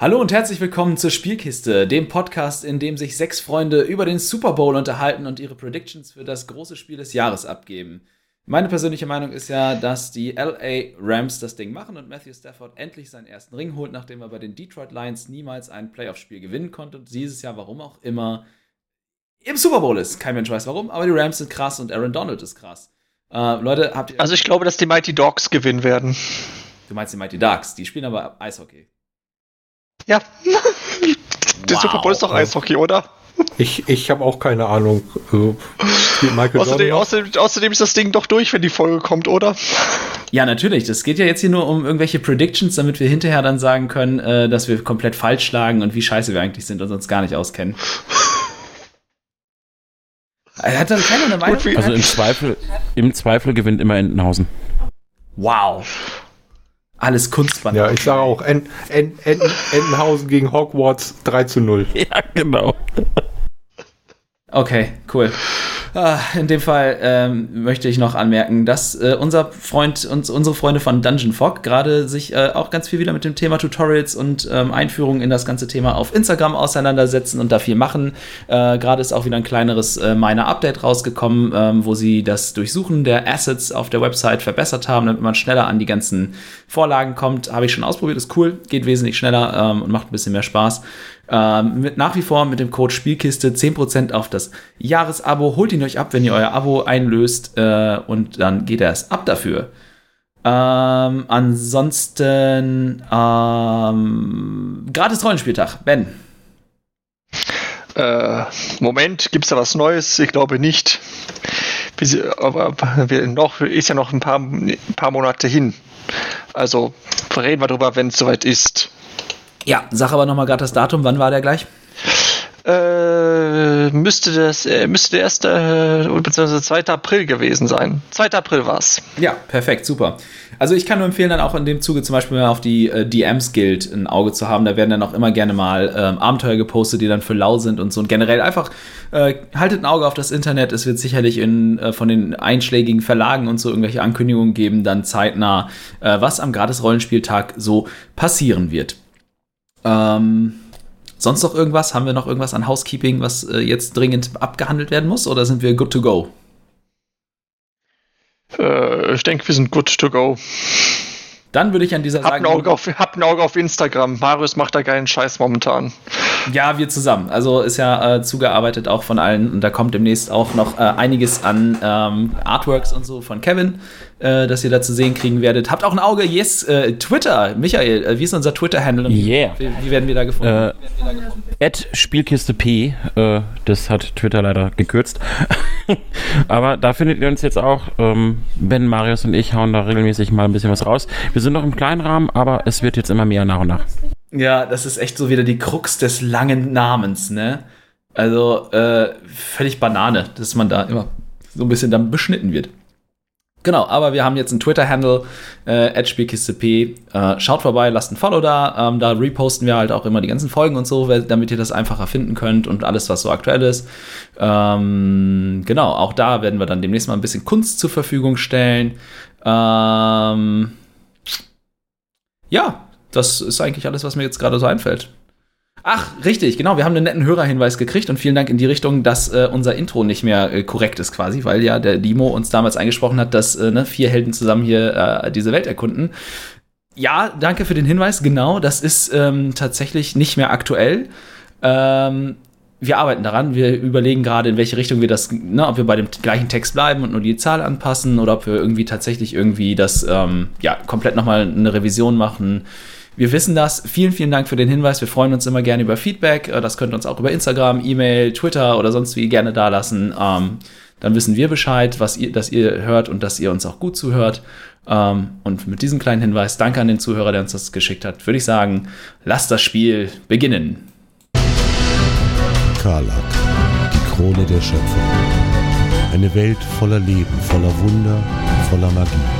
Hallo und herzlich willkommen zur Spielkiste, dem Podcast, in dem sich sechs Freunde über den Super Bowl unterhalten und ihre Predictions für das große Spiel des Jahres abgeben. Meine persönliche Meinung ist ja, dass die LA Rams das Ding machen und Matthew Stafford endlich seinen ersten Ring holt, nachdem er bei den Detroit Lions niemals ein Playoff-Spiel gewinnen konnte und dieses Jahr, warum auch immer, im Super Bowl ist. Kein Mensch weiß warum, aber die Rams sind krass und Aaron Donald ist krass. Äh, Leute, habt ihr. Also ich glaube, dass die Mighty Dogs gewinnen werden. Du meinst die Mighty Ducks, die spielen aber Eishockey. Ja. Der Wow. Super Bowl ist doch Eishockey, oder? Ich, ich habe auch keine Ahnung. Also, Außerdem, außerdem, außerdem ist das Ding doch durch, wenn die Folge kommt, oder? Ja, natürlich. Das geht ja jetzt hier nur um irgendwelche Predictions, damit wir hinterher dann sagen können, äh, dass wir komplett falsch schlagen und wie scheiße wir eigentlich sind und uns gar nicht auskennen. Äh, Hat dann keiner eine Meinung? Also im Zweifel, im Zweifel gewinnt immer Entenhausen. wow. Alles Kunstband. Ja, ich sage auch, En, en, en, Entenhausen gegen Hogwarts 3 zu 0. Ja, genau. Okay, cool. Ah, In dem Fall ähm, möchte ich noch anmerken, dass äh, unser Freund, uns, unsere Freunde von Dungeon Fog gerade sich äh, auch ganz viel wieder mit dem Thema Tutorials und ähm, Einführungen in das ganze Thema auf Instagram auseinandersetzen und da viel machen. Äh, gerade ist auch wieder ein kleineres äh, Miner-Update rausgekommen, ähm, wo sie das Durchsuchen der Assets auf der Website verbessert haben, damit man schneller an die ganzen Vorlagen kommt. Habe ich schon ausprobiert, ist cool, geht wesentlich schneller ähm, und macht ein bisschen mehr Spaß. Ähm, mit, nach wie vor mit dem Code Spielkiste 10% auf das Jahresabo. Holt ihn euch ab, wenn ihr euer Abo einlöst äh, und dann geht er es ab dafür. Ähm, ansonsten ähm, gratis Rollenspieltag. Ben. Äh, Moment, gibt's da was Neues? Ich glaube nicht. Aber noch, ist ja noch ein paar, ein paar Monate hin. Also reden wir drüber, wenn es soweit ist. Ja, sag aber nochmal gerade das Datum. Wann war der gleich? Äh, müsste das, äh, müsste der erste, äh, beziehungsweise 2. April gewesen sein. 2. April war's. Ja, perfekt, super. Also ich kann nur empfehlen, dann auch in dem Zuge zum Beispiel mal auf die äh, DMs Guild ein Auge zu haben. Da werden dann auch immer gerne mal ähm, Abenteuer gepostet, die dann für lau sind und so. Und generell einfach äh, haltet ein Auge auf das Internet. Es wird sicherlich in, äh, von den einschlägigen Verlagen und so irgendwelche Ankündigungen geben, dann zeitnah, äh, was am Gratis-Rollenspieltag so passieren wird. Ähm, sonst noch irgendwas? Haben wir noch irgendwas an Housekeeping, was äh, jetzt dringend abgehandelt werden muss? Oder sind wir good to go? Äh, ich denke, wir sind good to go. Dann würde ich an dieser Hab ein, sagen. Auge auf, hab ein Auge auf Instagram. Marius macht da geilen Scheiß momentan. Ja, wir zusammen. Also ist ja äh, zugearbeitet auch von allen und da kommt demnächst auch noch äh, einiges an ähm, Artworks und so von Kevin, äh, das ihr da zu sehen kriegen werdet. Habt auch ein Auge, yes, äh, Twitter. Michael, äh, wie ist unser Twitter-Handle? Yeah. Wie, wie werden wir da gefunden? Äh, At Spielkiste P, äh, das hat Twitter leider gekürzt. Aber da findet ihr uns jetzt auch. Ähm, ben, Marius und ich hauen da regelmäßig mal ein bisschen was raus. Wir sind noch im kleinen Rahmen, aber es wird jetzt immer mehr nach und nach. Ja, das ist echt so wieder die Krux des langen Namens, ne? Also äh, völlig Banane, dass man da immer so ein bisschen dann beschnitten wird. Genau, aber wir haben jetzt einen Twitter-Handle, äh, @spielkistep. Äh, schaut vorbei, lasst ein Follow da. Ähm, da reposten wir halt auch immer die ganzen Folgen und so, damit ihr das einfacher finden könnt und alles, was so aktuell ist. Ähm, genau, auch da werden wir dann demnächst mal ein bisschen Kunst zur Verfügung stellen. Ähm, ja, das ist eigentlich alles, was mir jetzt gerade so einfällt. Ach, richtig, genau. Wir haben einen netten Hörerhinweis gekriegt und vielen Dank in die Richtung, dass äh, unser Intro nicht mehr äh, korrekt ist quasi, weil ja der Limo uns damals eingesprochen hat, dass äh, ne, vier Helden zusammen hier äh, diese Welt erkunden. Ja, danke für den Hinweis. Genau, das ist ähm, tatsächlich nicht mehr aktuell. Ähm, wir arbeiten daran. Wir überlegen gerade, in welche Richtung wir das, ne, ob wir bei dem gleichen Text bleiben und nur die Zahl anpassen oder ob wir irgendwie tatsächlich irgendwie das, ähm, ja, komplett nochmal eine Revision machen. Wir wissen das. Vielen, vielen Dank für den Hinweis. Wir freuen uns immer gerne über Feedback. Äh, Das könnt ihr uns auch über Instagram, E-Mail, Twitter oder sonst wie gerne da lassen. Ähm, dann wissen wir Bescheid, was ihr, dass ihr hört und dass ihr uns auch gut zuhört. Ähm, und mit diesem kleinen Hinweis, danke an den Zuhörer, der uns das geschickt hat, würde ich sagen, lasst das Spiel beginnen. Karlak, die Krone der Schöpfung. Eine Welt voller Leben, voller Wunder, voller Magie.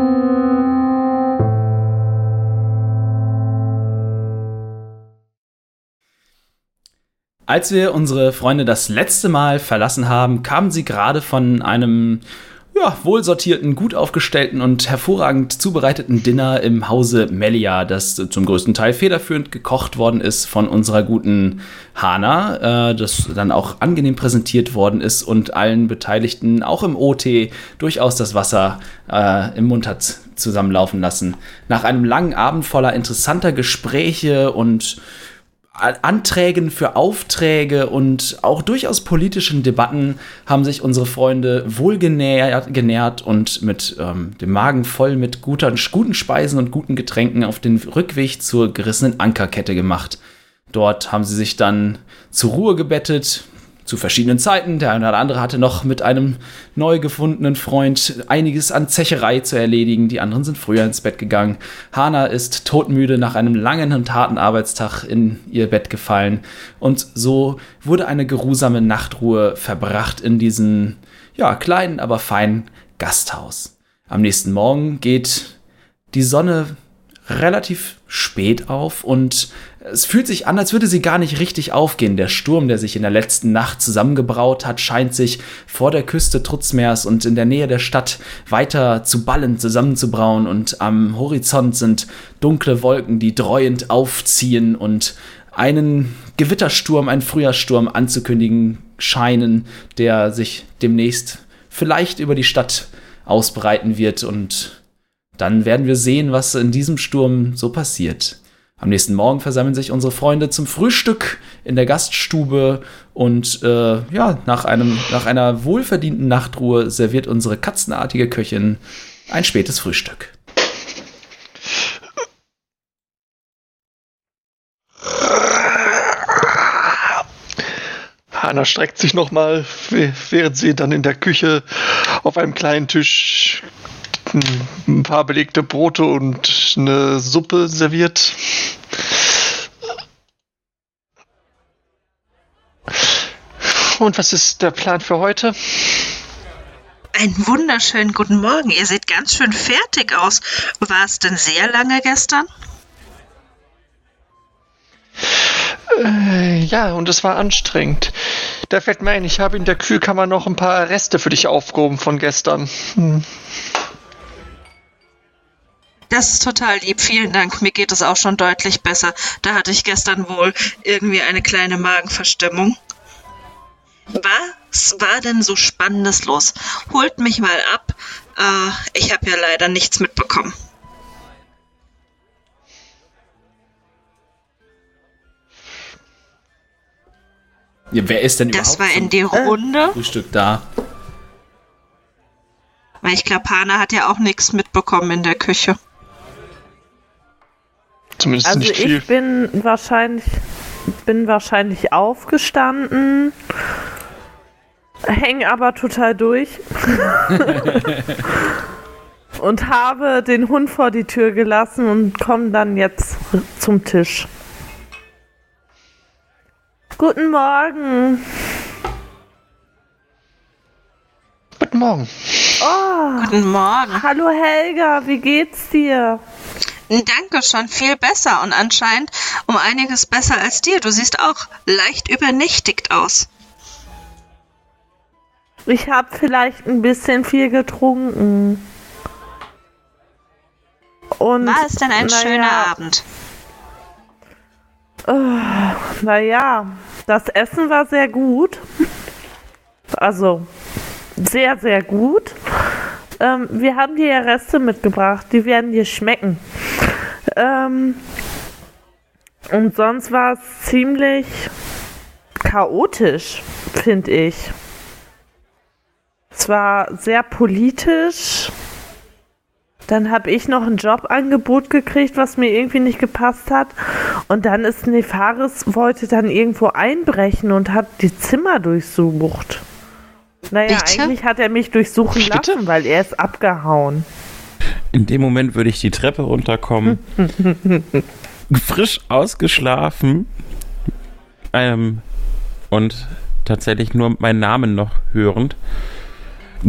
Als wir unsere Freunde das letzte Mal verlassen haben, kamen sie gerade von einem ja, wohlsortierten, gut aufgestellten und hervorragend zubereiteten Dinner im Hause Melia, das zum größten Teil federführend gekocht worden ist von unserer guten Hana, äh, das dann auch angenehm präsentiert worden ist und allen Beteiligten, auch im OT, durchaus das Wasser äh, im Mund hat zusammenlaufen lassen. Nach einem langen Abend voller interessanter Gespräche und Anträgen für Aufträge und auch durchaus politischen Debatten haben sich unsere Freunde wohl genährt, genährt und mit ähm, dem Magen voll mit guter, guten Speisen und guten Getränken auf den Rückweg zur gerissenen Ankerkette gemacht. Dort haben sie sich dann zur Ruhe gebettet, zu verschiedenen Zeiten. Der eine oder andere hatte noch mit einem neu gefundenen Freund einiges an Zecherei zu erledigen. Die anderen sind früher ins Bett gegangen. Hana ist todmüde nach einem langen und harten Arbeitstag in ihr Bett gefallen. Und so wurde eine geruhsame Nachtruhe verbracht in diesem, ja, kleinen, aber feinen Gasthaus. Am nächsten Morgen geht die Sonne relativ spät auf und es fühlt sich an, als würde sie gar nicht richtig aufgehen. Der Sturm, der sich in der letzten Nacht zusammengebraut hat, scheint sich vor der Küste Trutzmeers und in der Nähe der Stadt weiter zu ballen, zusammenzubrauen und am Horizont sind dunkle Wolken, die dreuend aufziehen und einen Gewittersturm, einen Frühjahrssturm anzukündigen scheinen, der sich demnächst vielleicht über die Stadt ausbreiten wird und dann werden wir sehen, was in diesem Sturm so passiert. Am nächsten Morgen versammeln sich unsere Freunde zum Frühstück in der Gaststube und äh, ja, nach, einem, nach einer wohlverdienten Nachtruhe serviert unsere katzenartige Köchin ein spätes Frühstück. Hanna streckt sich nochmal, während sie dann in der Küche auf einem kleinen Tisch ein paar belegte Brote und eine Suppe serviert. Und was ist der Plan für heute? Einen wunderschönen guten Morgen. Ihr seht ganz schön fertig aus. War es denn sehr lange gestern? Äh, ja, und es war anstrengend. Da fällt mir ein, ich habe in der Kühlkammer noch ein paar Reste für dich aufgehoben von gestern. Hm. Das ist total lieb. Vielen Dank. Mir geht es auch schon deutlich besser. Da hatte ich gestern wohl irgendwie eine kleine Magenverstimmung. Was war denn so Spannendes los? Holt mich mal ab. Äh, ich habe ja leider nichts mitbekommen. Ja, wer ist denn Das überhaupt war in die Runde. Frühstück da? Weil ich glaube, Hana hat ja auch nichts mitbekommen in der Küche. Zumindest Also nicht viel. ich bin wahrscheinlich bin wahrscheinlich aufgestanden, häng aber total durch und habe den Hund vor die Tür gelassen und komme dann jetzt zum Tisch. Guten Morgen. Guten Morgen. Oh, Guten Morgen. hallo Helga, wie geht's dir? Danke, schon viel besser und anscheinend um einiges besser als dir. Du siehst auch leicht übernächtigt aus. Ich habe vielleicht ein bisschen viel getrunken. Und War es denn ein naja, schöner Abend? Naja, das Essen war sehr gut. Also, sehr, sehr gut. Ähm, wir haben dir ja Reste mitgebracht, die werden dir schmecken. Ähm, und sonst war es ziemlich chaotisch, finde ich. Es war sehr politisch. Dann habe ich noch ein Jobangebot gekriegt, was mir irgendwie nicht gepasst hat. Und dann ist Nefaris, wollte dann irgendwo einbrechen und hat die Zimmer durchsucht. Naja, Bitte? eigentlich hat er mich durchsuchen Bitte? lassen, weil er ist abgehauen. In dem Moment würde ich die Treppe runterkommen, frisch ausgeschlafen ähm, und tatsächlich nur meinen Namen noch hörend.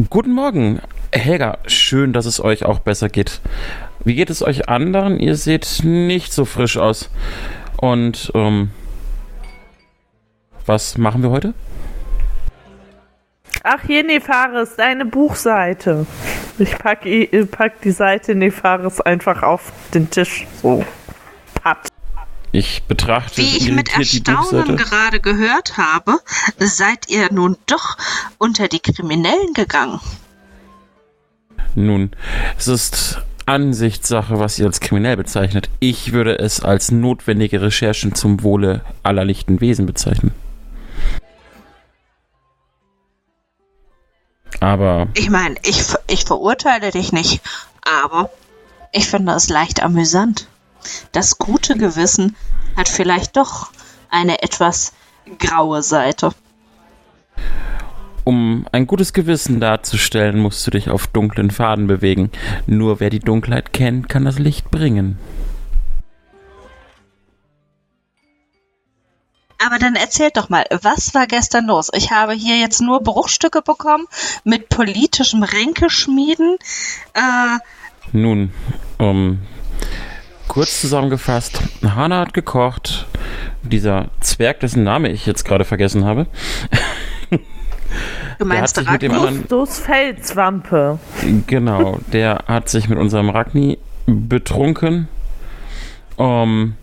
Guten Morgen, Helga, schön, dass es euch auch besser geht. Wie geht es euch anderen? Ihr seht nicht so frisch aus. Und ähm, was machen wir heute? Ach, hier, Nefaris, deine Buchseite. Ich pack, i- äh, pack die Seite Nefaris einfach auf den Tisch. So. Pat. Ich betrachte Wie ich mit Erstaunen gerade gehört habe, seid ihr nun doch unter die Kriminellen gegangen. Nun, es ist Ansichtssache, was ihr als kriminell bezeichnet. Ich würde es als notwendige Recherchen zum Wohle aller lichten Wesen bezeichnen. Aber Ich meine, ich, ich verurteile dich nicht, aber ich finde es leicht amüsant. Das gute Gewissen hat vielleicht doch eine etwas graue Seite. um ein gutes Gewissen darzustellen, musst du dich auf dunklen Faden bewegen. Nur wer die Dunkelheit kennt, kann das Licht bringen. Aber dann erzählt doch mal, was war gestern los? Ich habe hier jetzt nur Bruchstücke bekommen mit politischem Ränkeschmieden. Äh, Nun, um kurz zusammengefasst, Hannah hat gekocht. Dieser Zwerg, dessen Name ich jetzt gerade vergessen habe, du der hat meinst sich mit dem anderen Felswampe. Genau, der hat sich mit unserem Ragni betrunken. Ähm,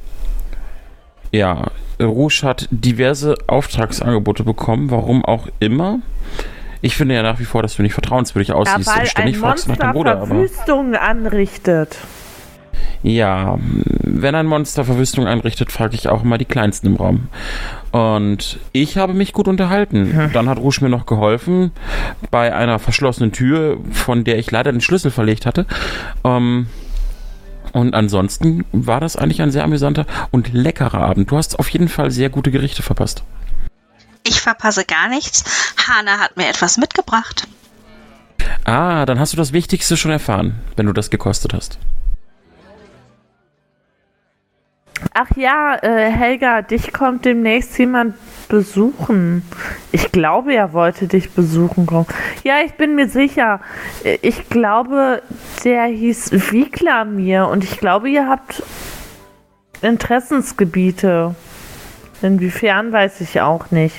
ja, Rouge hat diverse Auftragsangebote bekommen, warum auch immer. Ich finde ja nach wie vor, dass du nicht vertrauenswürdig Ja, aussiehst weil und ständig ein fragst nach deinem Bruder. Aber Verwüstungen anrichtet. ja, wenn ein Monster Verwüstung einrichtet, frage ich auch immer die Kleinsten im Raum. Und ich habe mich gut unterhalten. Dann hat Rouge mir noch geholfen bei einer verschlossenen Tür, von der ich leider den Schlüssel verlegt hatte. Ähm, und ansonsten war das eigentlich ein sehr amüsanter und leckerer Abend. Du hast auf jeden Fall sehr gute Gerichte verpasst. Ich verpasse gar nichts. Hana hat mir etwas mitgebracht. Ah, dann hast du das Wichtigste schon erfahren, wenn du das gekostet hast. Ach ja, äh, Helga, dich kommt demnächst jemand besuchen. Ich glaube, er wollte dich besuchen kommen. Ja, ich bin mir sicher. Äh, Ich glaube, der hieß Wiklamir und ich glaube, ihr habt Interessensgebiete. Inwiefern weiß ich auch nicht.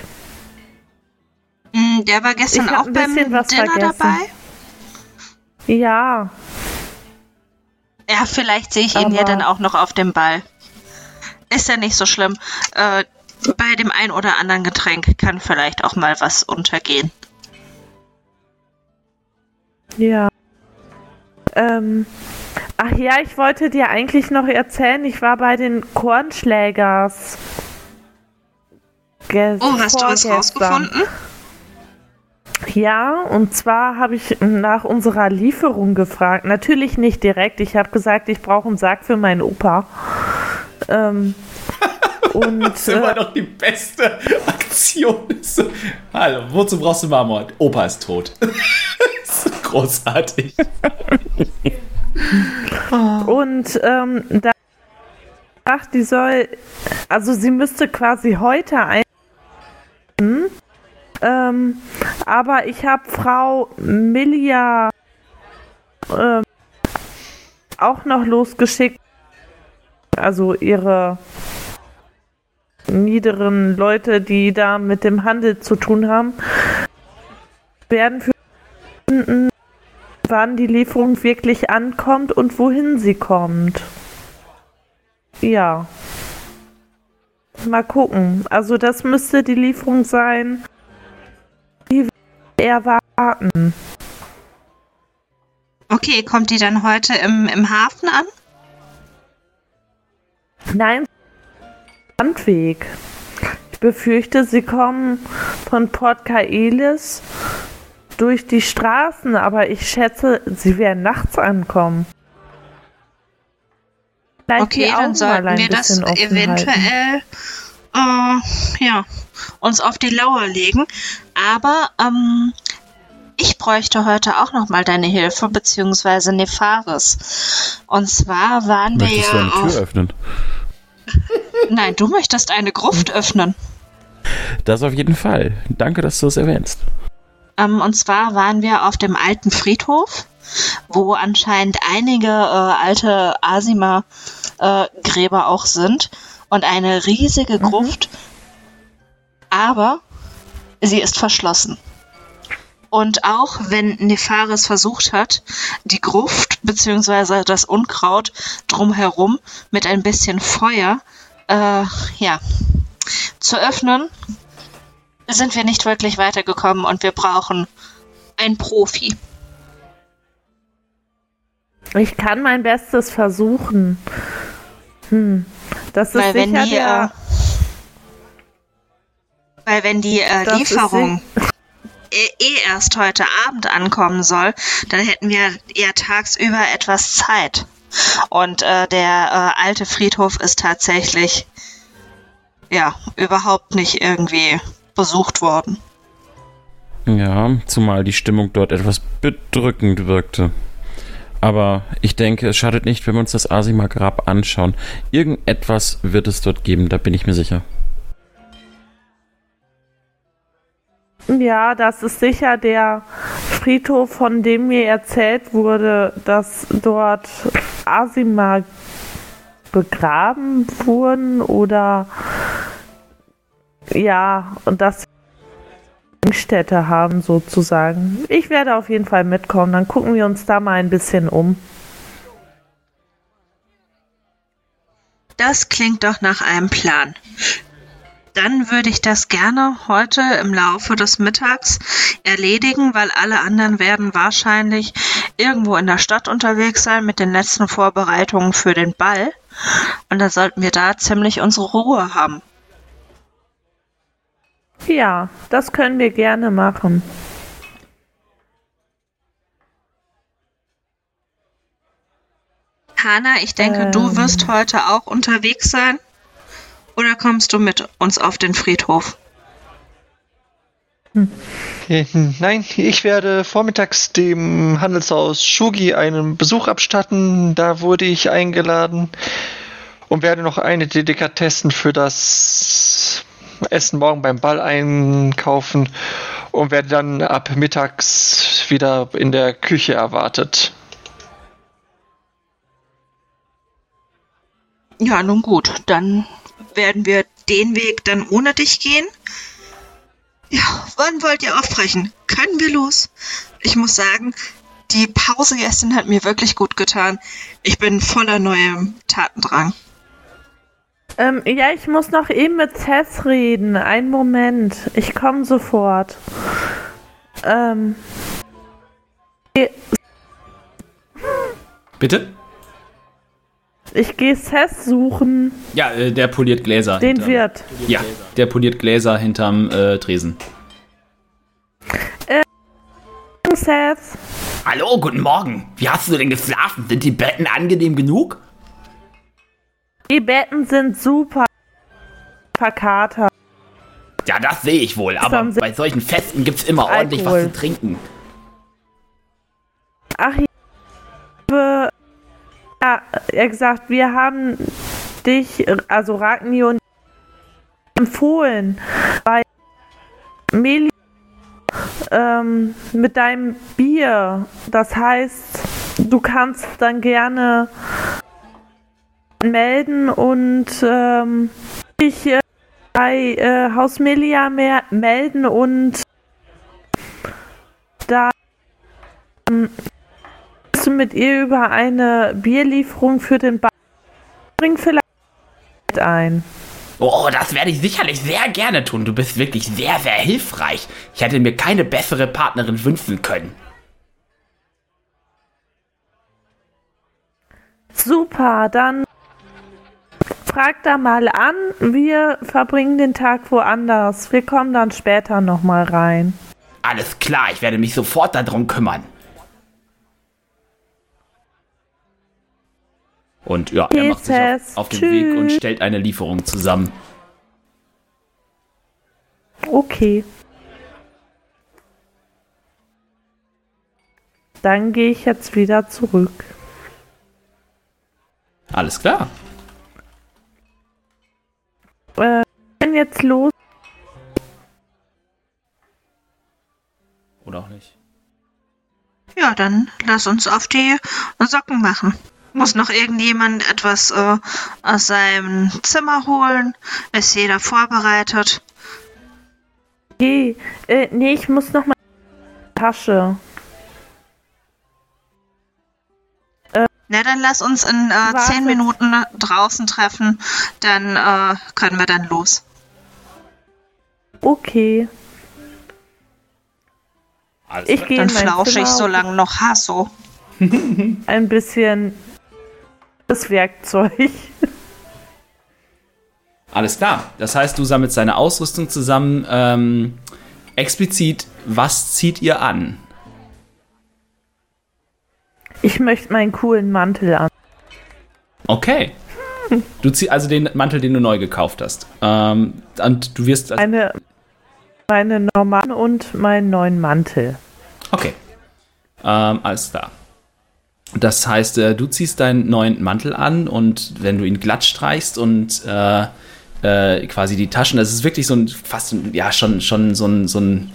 Hm, Der war gestern auch ein beim Dinner vergessen. dabei. Ja, Ja, vielleicht sehe ich ihn ja dann auch noch auf dem Ball. Ist ja nicht so schlimm. Äh, bei dem ein oder anderen Getränk kann vielleicht auch mal was untergehen. ja. Ähm, ach ja, ich wollte dir eigentlich noch erzählen, ich war bei den Kornschlägers. Ges- Oh, hast du was rausgefunden? Ja, und zwar habe ich nach unserer Lieferung gefragt. Natürlich nicht direkt. Ich habe gesagt, ich brauche einen Sack für meinen Opa. Ähm, und Das ist immer äh, noch die beste Aktion. Hallo, wozu brauchst du Marmor? Opa ist tot. das ist großartig. und ähm, da ach, die soll, also sie müsste quasi heute ein. Ähm, aber ich habe Frau Milia ähm, auch noch losgeschickt. Also ihre niederen Leute, die da mit dem Handel zu tun haben, werden für wann die Lieferung wirklich ankommt und wohin sie kommt. Ja. Mal gucken. Also das müsste die Lieferung sein, die wir erwarten. Okay, kommt die dann heute im, im Hafen an? Nein, Landweg. Ich befürchte, sie kommen von Port Kaelis durch die Straßen, aber ich schätze, sie werden nachts ankommen. Vielleicht Okay, dann sollten wir das eventuell äh, ja, uns auf die Lauer legen. Aber ähm, ich bräuchte heute auch noch mal deine Hilfe, beziehungsweise Nefaris. Und zwar waren wir Möchtest du ja eine auf... Tür öffnen? Nein, du möchtest eine Gruft öffnen. Das auf jeden Fall. Danke, dass du es erwähnst. Ähm, und zwar waren wir auf dem alten Friedhof, wo anscheinend einige äh, alte Asima-Gräber auch sind und eine riesige Gruft. Aber sie ist verschlossen. Und auch wenn Nefaris versucht hat, die Gruft bzw. das Unkraut drumherum mit ein bisschen Feuer äh, ja, zu öffnen, sind wir nicht wirklich weitergekommen und wir brauchen einen Profi. Ich kann mein Bestes versuchen. Hm. Das ist Weil wenn sicher die, der. Weil wenn die äh, Das ist Lieferung eh eh erst heute Abend ankommen soll, dann hätten wir eher tagsüber etwas Zeit. Und äh, der äh, alte Friedhof ist tatsächlich ja überhaupt nicht irgendwie besucht worden. Ja, zumal die Stimmung dort etwas bedrückend wirkte. Aber ich denke, es schadet nicht, wenn wir uns das Asima-Grab anschauen. Irgendetwas wird es dort geben, da bin ich mir sicher. Ja, das ist sicher der Friedhof, von dem mir erzählt wurde, dass dort Asima begraben wurden oder ja, und dass Städte haben sozusagen. Ich werde auf jeden Fall mitkommen, dann gucken wir uns da mal ein bisschen um. Das klingt doch nach einem Plan. Dann würde ich das gerne heute im Laufe des Mittags erledigen, weil alle anderen werden wahrscheinlich irgendwo in der Stadt unterwegs sein mit den letzten Vorbereitungen für den Ball. Und dann sollten wir da ziemlich unsere Ruhe haben. Ja, das können wir gerne machen. Hanna, ich denke, du Ähm. wirst heute auch unterwegs sein. Oder kommst du mit uns auf den Friedhof? Äh, Nein, ich werde vormittags dem Handelshaus Shugi einen Besuch abstatten. Da wurde ich eingeladen und werde noch eine Delikatessen für das Essen morgen beim Ball einkaufen und werde dann ab mittags wieder in der Küche erwartet. Ja, nun gut, dann werden wir den Weg dann ohne dich gehen. Ja, wann wollt ihr aufbrechen? Können wir los? Ich muss sagen, die Pause gestern hat mir wirklich gut getan. Ich bin voller neuem Tatendrang. Ähm, ja, ich muss noch eben mit Cess reden. Einen Moment. Ich komme sofort. Ähm. Bitte? Ich gehe Cess suchen. Ja, äh, der poliert Gläser. Den hinterm- Wirt. Ja, der poliert Gläser hinterm äh, Tresen. Cess. Hallo, guten Morgen. Wie hast du denn geschlafen? Sind die Betten angenehm genug? Die Betten sind super verkatert. Ja, das sehe ich wohl. Aber bei solchen Festen gibt's immer ordentlich was zu trinken. Ach, ich habe ja, er gesagt, wir haben dich, also Ragni und empfohlen, bei Meli ähm, mit deinem Bier. Das heißt, du kannst dann gerne melden und ähm, dich äh, bei äh, Haus Melia melden und Du mit ihr über eine Bierlieferung für den Bar bring vielleicht ein. Oh, das werde ich sicherlich sehr gerne tun. Du bist wirklich sehr, sehr hilfreich. Ich hätte mir keine bessere Partnerin wünschen können. Super, dann frag da mal an. Wir verbringen den Tag woanders. Wir kommen dann später nochmal rein. Alles klar, ich werde mich sofort darum kümmern. Und ja, er macht sich auf, auf den Weg und stellt eine Lieferung zusammen. Okay. Dann gehe ich jetzt wieder zurück. Alles klar. Äh, wenn jetzt los. Oder auch nicht? Ja, dann lass uns auf die Socken machen. Muss noch irgendjemand etwas äh, aus seinem Zimmer holen? Ist jeder vorbereitet? Okay, äh, nee, ich muss noch mal Tasche. Na, dann lass uns in äh, zehn Minuten draußen treffen. Dann äh, können wir dann los. Okay, Alles ich gehe Dann flausche ich so lange noch Hasso. ein bisschen das Werkzeug. Alles klar. Das heißt, du sammelst deine Ausrüstung zusammen. Ähm, explizit, was zieht ihr an? Ich möchte meinen coolen Mantel an. Okay. Du ziehst also den Mantel, den du neu gekauft hast. Ähm, und du wirst. Also, Meine, meine normalen und meinen neuen Mantel. okay. Ähm, alles klar. Das heißt, äh, du ziehst deinen neuen Mantel an und wenn du ihn glatt streichst und äh, äh, quasi die Taschen, das ist wirklich so ein, fast, ja, schon, schon so ein, so ein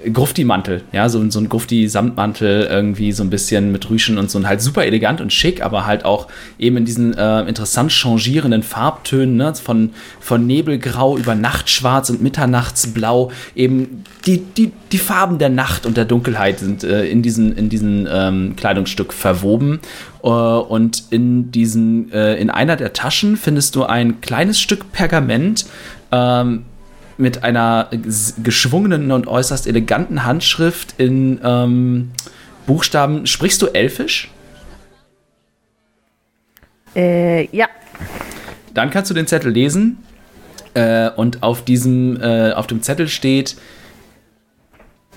Grufti-Mantel, ja, so, so ein Grufti-Samtmantel, irgendwie so ein bisschen mit Rüschen und so und halt super elegant und schick, aber halt auch eben in diesen äh, interessant changierenden Farbtönen, ne, von, von Nebelgrau über Nachtschwarz und Mitternachtsblau, eben die, die, die Farben der Nacht und der Dunkelheit sind äh, in diesen, in diesen ähm, Kleidungsstück verwoben. Äh, und in diesen, äh, in einer der Taschen findest du ein kleines Stück Pergament, ähm, mit einer geschwungenen und äußerst eleganten Handschrift in ähm, Buchstaben. Sprichst du Elfisch? Äh, ja. Dann kannst du den Zettel lesen. Äh, und auf diesem, äh, auf dem Zettel steht: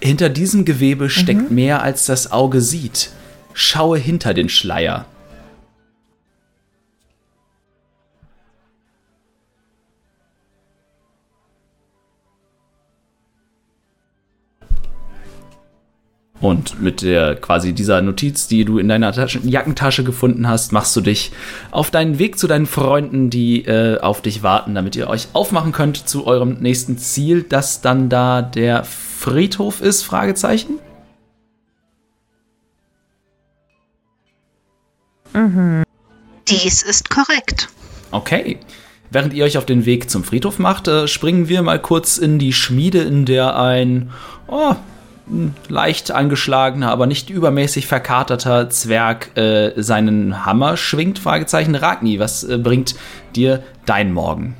Hinter diesem Gewebe steckt mehr als das Auge sieht. Schaue hinter den Schleier. Und mit der quasi dieser Notiz, die du in deiner Taschen, Jackentasche gefunden hast, machst du dich auf deinen Weg zu deinen Freunden, die äh, auf dich warten, damit ihr euch aufmachen könnt zu eurem nächsten Ziel, das dann da der Friedhof ist? Fragezeichen. Dies ist korrekt. Okay. Während ihr euch auf den Weg zum Friedhof macht, äh, springen wir mal kurz in die Schmiede, in der ein oh, ein leicht angeschlagener, aber nicht übermäßig verkaterter Zwerg äh, seinen Hammer schwingt. Fragezeichen Ragni, was äh, bringt dir dein Morgen?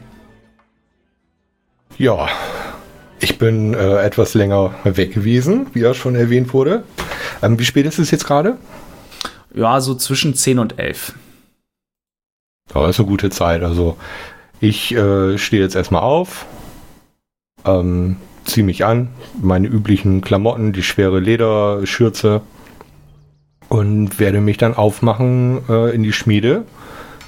Ja, ich bin äh, etwas länger weg gewesen, wie ja schon erwähnt wurde. Ähm, wie spät ist es jetzt gerade? Ja, so zwischen 10 und 11. Ja, ist eine gute Zeit. Also ich äh, stehe jetzt erstmal auf, ähm, ziehe mich an, meine üblichen Klamotten, die schwere Lederschürze und werde mich dann aufmachen äh, in die Schmiede,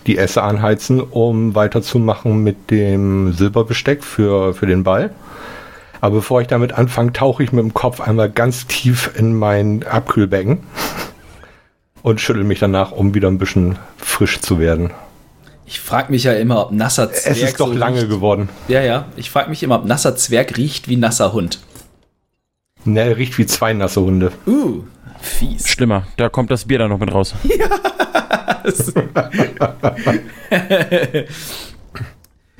die Esse anheizen, um weiterzumachen mit dem Silberbesteck für, für den Ball. Aber bevor ich damit anfange, tauche ich mit dem Kopf einmal ganz tief in mein Abkühlbecken und schüttel mich danach, um wieder ein bisschen frisch zu werden. Ich frage mich ja immer, ob nasser Zwerg Es ist doch so lange riecht. geworden. Ja, ja. Ich frage mich immer, ob nasser Zwerg riecht wie nasser Hund. Ne, er riecht wie zwei nasse Hunde. Uh, fies. Schlimmer, da kommt das Bier dann noch mit raus.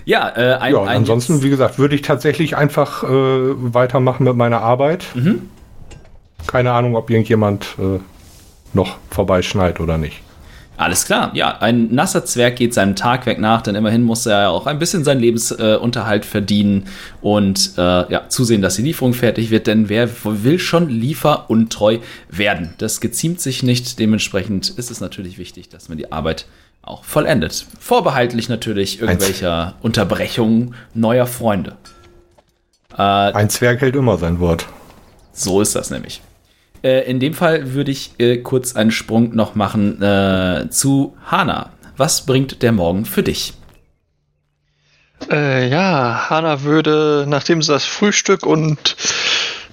ja, äh, ein, Ja, ein ansonsten, wie gesagt, würde ich tatsächlich einfach äh, weitermachen mit meiner Arbeit. Mhm. Keine Ahnung, ob irgendjemand äh, noch vorbeischneit oder nicht. Alles klar, ja, ein nasser Zwerg geht seinem Tagwerk nach, denn immerhin muss er ja auch ein bisschen seinen Lebensunterhalt äh, verdienen und äh, ja, zusehen, dass die Lieferung fertig wird, denn wer will schon lieferuntreu werden? Das geziemt sich nicht, dementsprechend ist es natürlich wichtig, dass man die Arbeit auch vollendet. Vorbehaltlich natürlich irgendwelcher Unterbrechungen neuer Freunde. Äh, Ein Zwerg hält immer sein Wort. so ist das nämlich. Äh, in dem Fall würde ich äh, kurz einen Sprung noch machen äh, zu Hana. Was bringt der Morgen für dich? Äh, ja, Hanna würde, nachdem sie das Frühstück und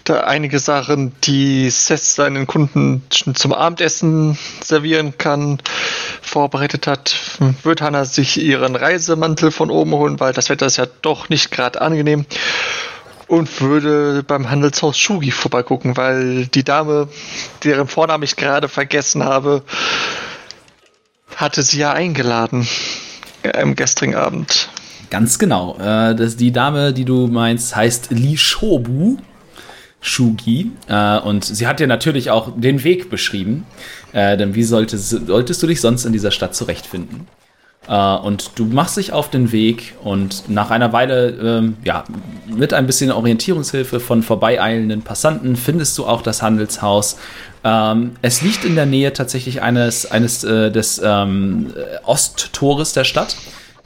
da einige Sachen, die Seth seinen Kunden zum Abendessen servieren kann, vorbereitet hat, wird Hanna sich ihren Reisemantel von oben holen, weil das Wetter ist ja doch nicht gerade angenehm. Und würde beim Handelshaus Shugi vorbeigucken, weil die Dame, deren Vornamen ich gerade vergessen habe, hatte sie ja eingeladen am gestrigen Abend. Ganz genau. Äh, das, die Dame, die du meinst, heißt Li Shobu. Shugi. Äh, und sie hat dir natürlich auch den Weg beschrieben. Äh, denn wie sollte, solltest du dich sonst in dieser Stadt zurechtfinden? Äh, und du machst dich auf den Weg und nach einer Weile, ähm, ja, mit ein bisschen Orientierungshilfe von vorbeieilenden Passanten findest du auch das Handelshaus. Ähm, es liegt in der Nähe tatsächlich eines, eines äh, des ähm, Osttores der Stadt.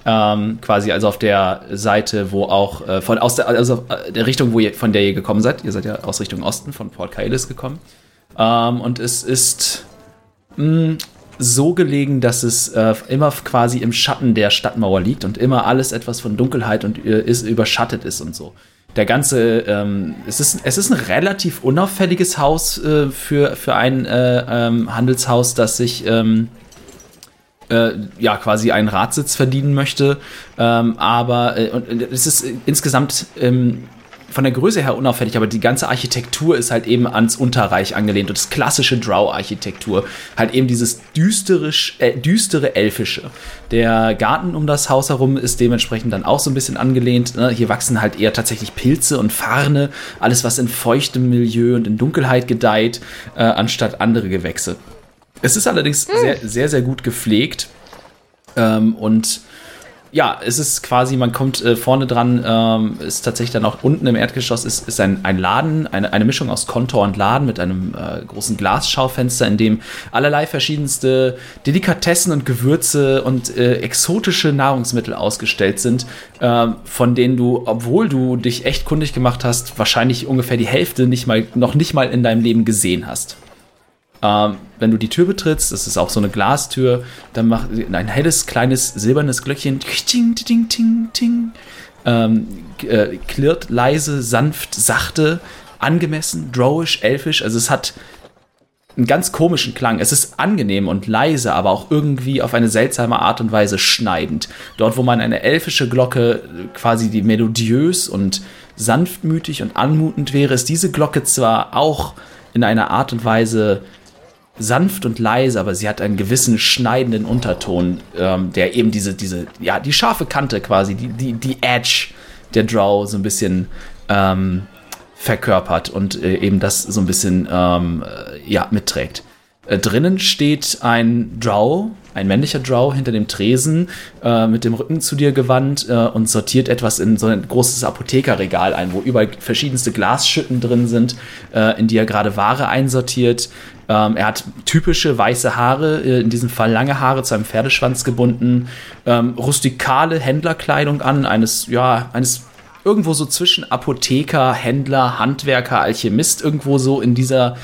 Ähm, quasi also auf der Seite, wo auch äh, von aus der, also äh, der Richtung, wo ihr, von der ihr gekommen seid. Ihr seid ja aus Richtung Osten von Port Kaelis gekommen. Ähm, und es ist mh, so gelegen, dass es äh, immer quasi im Schatten der Stadtmauer liegt und immer alles etwas von Dunkelheit und äh, ist überschattet ist und so. Der ganze, ähm, es, ist, es ist ein relativ unauffälliges Haus äh, für, für ein äh, ähm, Handelshaus, das sich ähm, äh, ja quasi einen Ratsitz verdienen möchte. Ähm, aber äh, und es ist insgesamt ähm, von der Größe her unauffällig, aber die ganze Architektur ist halt eben ans Unterreich angelehnt und das klassische Drow-Architektur. Halt eben dieses düstere, äh, düstere Elfische. Der Garten um das Haus herum ist dementsprechend dann auch so ein bisschen angelehnt. Ne? Hier wachsen halt eher tatsächlich Pilze und Farne, alles was in feuchtem Milieu und in Dunkelheit gedeiht, äh, anstatt andere Gewächse. Es ist allerdings Hm. sehr, sehr, sehr gut gepflegt. Ähm, und ja, es ist quasi, man kommt äh, vorne dran, ähm, ist tatsächlich dann auch unten im Erdgeschoss, ist, ist ein, ein Laden, eine, eine Mischung aus Kontor und Laden mit einem äh, großen Glasschaufenster, in dem allerlei verschiedenste Delikatessen und Gewürze und äh, exotische Nahrungsmittel ausgestellt sind, ähm, von denen du, obwohl du dich echt kundig gemacht hast, wahrscheinlich ungefähr die Hälfte nicht mal, noch nicht mal in deinem Leben gesehen hast. Ähm, wenn du die Tür betrittst, das ist auch so eine Glastür, dann macht ein helles, kleines, silbernes Glöckchen, ting, ting, ting, ting, ähm, äh, klirrt leise, sanft, sachte, angemessen, drowisch, elfisch. Also es hat einen ganz komischen Klang. Es ist angenehm und leise, aber auch irgendwie auf eine seltsame Art und Weise schneidend. Dort, wo man eine elfische Glocke äh, quasi die melodiös und sanftmütig und anmutend wäre, ist diese Glocke zwar auch in einer Art und Weise sanft und leise, aber sie hat einen gewissen schneidenden Unterton, ähm, der eben diese, diese, ja, die scharfe Kante quasi, die, die, die Edge der Draw so ein bisschen ähm, verkörpert und äh, eben das so ein bisschen ähm, äh, ja, mitträgt. Äh, drinnen steht ein Drow, ein männlicher Drow hinter dem Tresen, äh, mit dem Rücken zu dir gewandt äh, und sortiert etwas in so ein großes Apothekerregal ein, wo überall verschiedenste Glasschütten drin sind, äh, in die er gerade Ware einsortiert. Ähm, er hat typische weiße Haare, äh, in diesem Fall lange Haare zu einem Pferdeschwanz gebunden, ähm, rustikale Händlerkleidung an, eines, ja, eines irgendwo so zwischen Apotheker, Händler, Handwerker, Alchemist, irgendwo so in dieser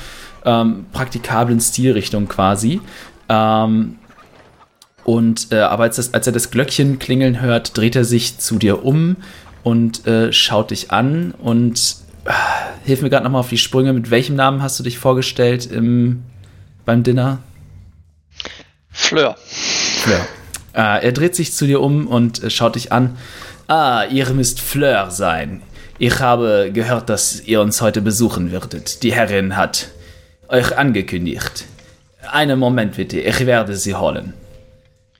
ähm, praktikablen Stilrichtung quasi. Ähm, und äh, aber als, das, als er das Glöckchen klingeln hört, dreht er sich zu dir um und äh, schaut dich an und hilf mir gerade nochmal auf die Sprünge. Mit welchem Namen hast du dich vorgestellt im, beim Dinner? Fleur. Fleur. Äh, er dreht sich zu dir um und äh, schaut dich an. Ah, ihr müsst Fleur sein. Ich habe gehört, dass ihr uns heute besuchen würdet. Die Herrin hat euch angekündigt. Einen Moment bitte, ich werde sie holen.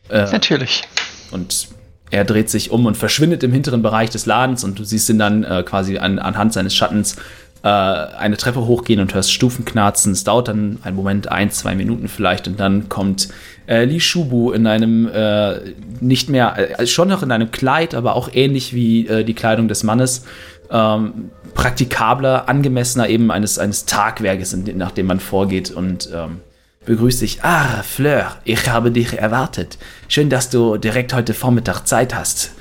Äh, Natürlich. und er dreht sich um und verschwindet im hinteren Bereich des Ladens und du siehst ihn dann äh, quasi an, anhand seines Schattens äh, eine Treppe hochgehen und hörst Stufen knarzen. Es dauert dann einen Moment, ein, zwei Minuten vielleicht und dann kommt äh, Li Shubu in einem äh, nicht mehr, äh, schon noch in einem Kleid, aber auch ähnlich wie äh, die Kleidung des Mannes. Ähm, praktikabler, angemessener eben eines, eines Tagwerkes, nach dem man vorgeht und ähm, begrüßt dich. Ah, Fleur, ich habe dich erwartet. Schön, dass du direkt heute Vormittag Zeit hast.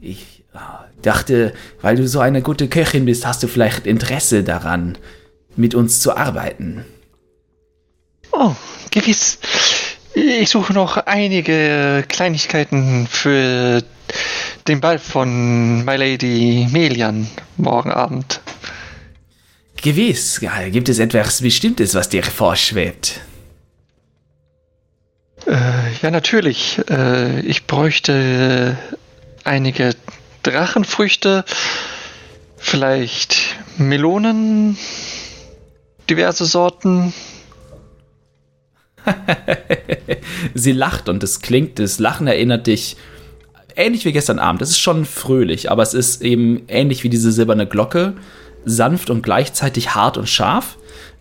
Ich ah, dachte, weil du so eine gute Köchin bist, hast du vielleicht Interesse daran, mit uns zu arbeiten. Oh, gewiss. Ich suche noch einige Kleinigkeiten für den Ball von My Lady Melian morgen Abend. Gewiss, gibt es etwas Bestimmtes, was dir vorschwebt? Äh, ja, natürlich. Äh, ich bräuchte einige Drachenfrüchte Vielleicht Melonen, diverse Sorten. Sie lacht und es klingt, das Lachen erinnert dich ähnlich wie gestern Abend. Es ist schon fröhlich, aber es ist eben ähnlich wie diese silberne Glocke, sanft und gleichzeitig hart und scharf.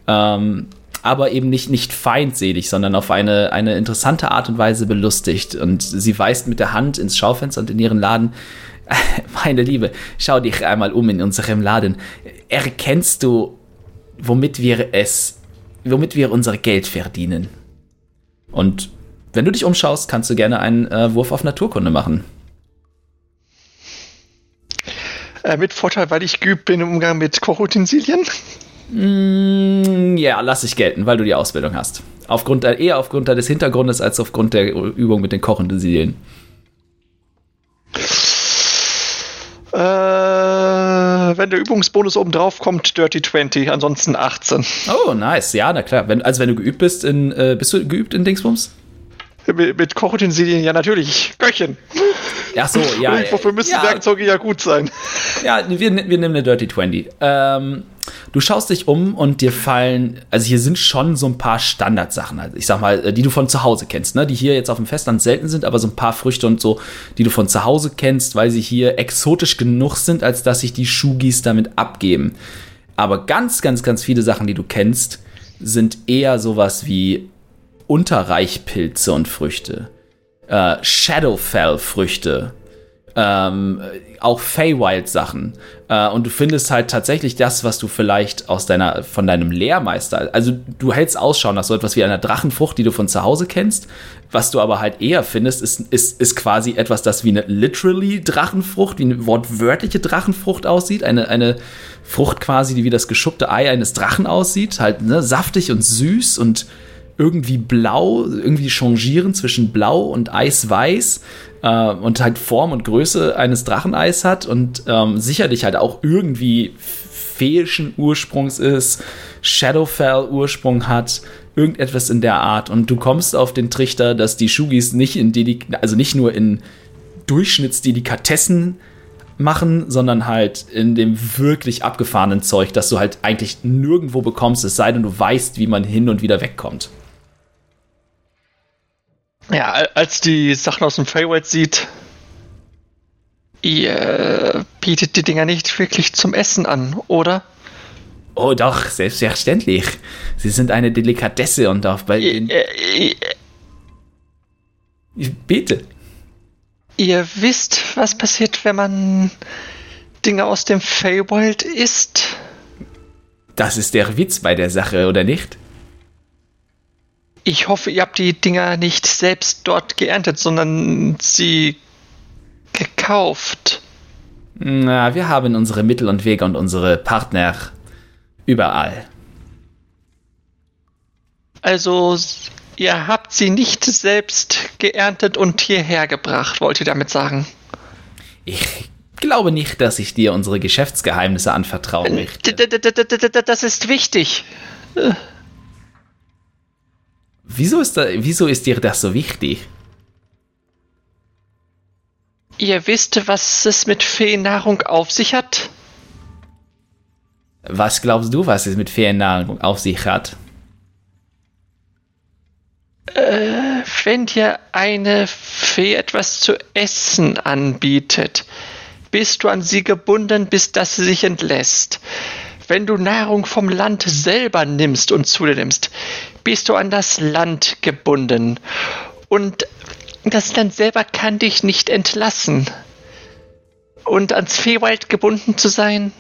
Ähm, aber eben nicht, nicht feindselig, sondern auf eine, eine interessante Art und Weise belustigt. Und sie weist mit der Hand ins Schaufenster und in ihren Laden. Meine Liebe, schau dich einmal um in unserem Laden. Erkennst du, womit wir es, womit wir unser Geld verdienen? Und wenn du dich umschaust, kannst du gerne einen äh, Wurf auf Naturkunde machen. Äh, mit Vorteil, weil ich geübt bin im Umgang mit Kochutensilien. Mm, ja, lass ich gelten, weil du die Ausbildung hast. Aufgrund eher aufgrund des Hintergrundes als aufgrund der Übung mit den Kochutensilien. Äh, wenn der Übungsbonus oben drauf kommt, Dirty 20, ansonsten 18. Oh, nice. Ja, na klar. Wenn, also wenn du geübt bist in, äh, bist du geübt in Dingsbums? Mit, mit Kochutensilien, ja natürlich. Köchin. Ach so, ja. Wofür müssen ja, Werkzeuge ja gut sein. Ja, wir, wir nehmen eine Dirty 20. Ähm, du schaust dich um und dir fallen, also hier sind schon so ein paar Standardsachen, also ich sag mal, die du von zu Hause kennst, ne? die hier jetzt auf dem Festland selten sind, aber so ein paar Früchte und so, die du von zu Hause kennst, weil sie hier exotisch genug sind, als dass sich die Shugis damit abgeben. Aber ganz, ganz, ganz viele Sachen, die du kennst, sind eher sowas wie Unterreichpilze und Früchte, äh, Shadowfell-Früchte, ähm, auch Feywild-Sachen. Äh, und du findest halt tatsächlich das, was du vielleicht aus deiner, von deinem Lehrmeister, also du hältst Ausschau nach so etwas wie einer Drachenfrucht, die du von zu Hause kennst. Was du aber halt eher findest, ist, ist, ist quasi etwas, das wie eine literally Drachenfrucht, wie eine wortwörtliche Drachenfrucht aussieht. Eine, eine Frucht quasi, die wie das geschuppte Ei eines Drachen aussieht. Halt ne, saftig und süß und irgendwie blau, irgendwie changieren zwischen blau und eisweiß äh, und halt Form und Größe eines Dracheneis hat und ähm, sicherlich halt auch irgendwie feischen Ursprungs ist, Shadowfell Ursprung hat, irgendetwas in der Art und du kommst auf den Trichter, dass die Shugis nicht in Delik also nicht nur in Durchschnittsdelikatessen machen, sondern halt in dem wirklich abgefahrenen Zeug, das du halt eigentlich nirgendwo bekommst, es sei denn, du weißt, wie man hin und wieder wegkommt. Ja, als die Sachen aus dem Feywild sieht, ihr bietet die Dinger nicht wirklich zum Essen an, oder? Oh doch, selbstverständlich. Sie sind eine Delikatesse und auf bei den... Ihr, Bitte. ihr wisst, was passiert, wenn man Dinge aus dem Feywild isst? Das ist der Witz bei der Sache, oder nicht? Ich hoffe, ihr habt die Dinger nicht selbst dort geerntet, sondern sie gekauft. Na, wir haben unsere Mittel und Wege und unsere Partner überall. Also, ihr habt sie nicht selbst geerntet und hierher gebracht, wollt ihr damit sagen? Ich glaube nicht, dass ich dir unsere Geschäftsgeheimnisse anvertrauen möchte. D- d- Das ist wichtig. Wieso ist, da, wieso ist dir das so wichtig? Ihr wisst, was es mit Feennahrung auf sich hat? Was glaubst du, was es mit Feriennahrung auf sich hat? Wenn dir eine Fee etwas zu essen anbietet, bist du an sie gebunden, bis dass sie sich entlässt. Wenn du Nahrung vom Land selber nimmst und zu dir nimmst, bist du an das Land gebunden. Und das Land selber kann dich nicht entlassen. Und ans Feywild gebunden zu sein,